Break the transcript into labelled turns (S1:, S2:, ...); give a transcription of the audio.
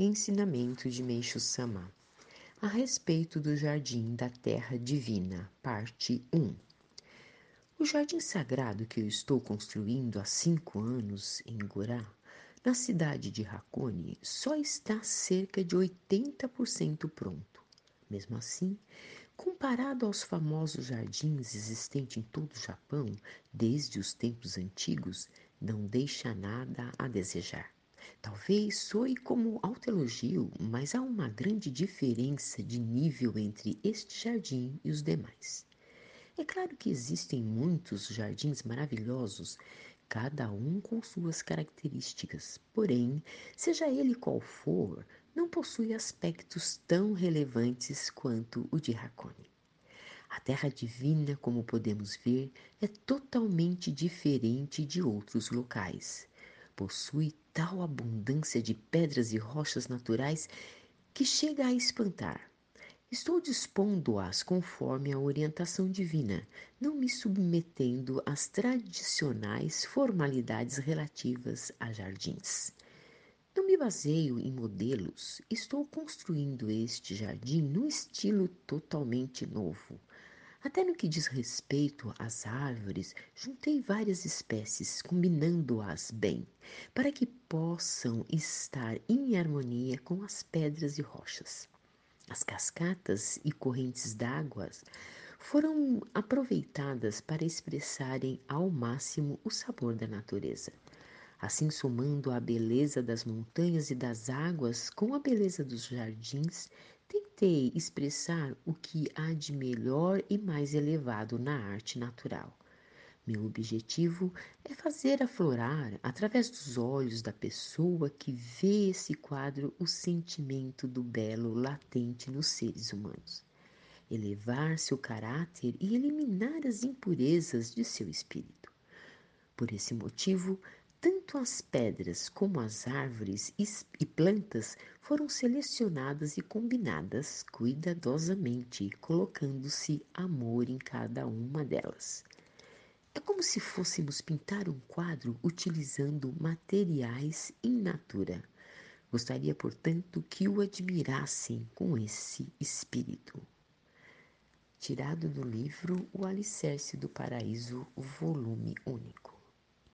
S1: Ensinamento de Meixo Sama a respeito do Jardim da Terra Divina, parte 1. O jardim sagrado que eu estou construindo há cinco anos em Gorá, na cidade de Hakone, só está cerca de 80% pronto. Mesmo assim, comparado aos famosos jardins existentes em todo o Japão desde os tempos antigos, não deixa nada a desejar. Talvez soe como autoelogio, mas há uma grande diferença de nível entre este jardim e os demais. É claro que existem muitos jardins maravilhosos, cada um com suas características, porém, seja ele qual for, não possui aspectos tão relevantes quanto o de Hakone. A terra divina, como podemos ver, é totalmente diferente de outros locais. Possui tal abundância de pedras e rochas naturais que chega a espantar. Estou dispondo-as conforme a orientação divina, não me submetendo às tradicionais formalidades relativas a jardins. Não me baseio em modelos, estou construindo este jardim num estilo totalmente novo. Até no que diz respeito às árvores, juntei várias espécies, combinando-as bem, para que possam estar em harmonia com as pedras e rochas. As cascatas e correntes d'água foram aproveitadas para expressarem ao máximo o sabor da natureza. Assim, somando a beleza das montanhas e das águas com a beleza dos jardins, tentei expressar o que há de melhor e mais elevado na arte natural. Meu objetivo é fazer aflorar, através dos olhos da pessoa que vê esse quadro, o sentimento do belo latente nos seres humanos. Elevar seu caráter e eliminar as impurezas de seu espírito. Por esse motivo, tanto as pedras como as árvores e plantas foram selecionadas e combinadas cuidadosamente, colocando-se amor em cada uma delas. É como se fôssemos pintar um quadro utilizando materiais in natura. Gostaria, portanto, que o admirassem com esse espírito. Tirado do livro O Alicerce do Paraíso, volume único.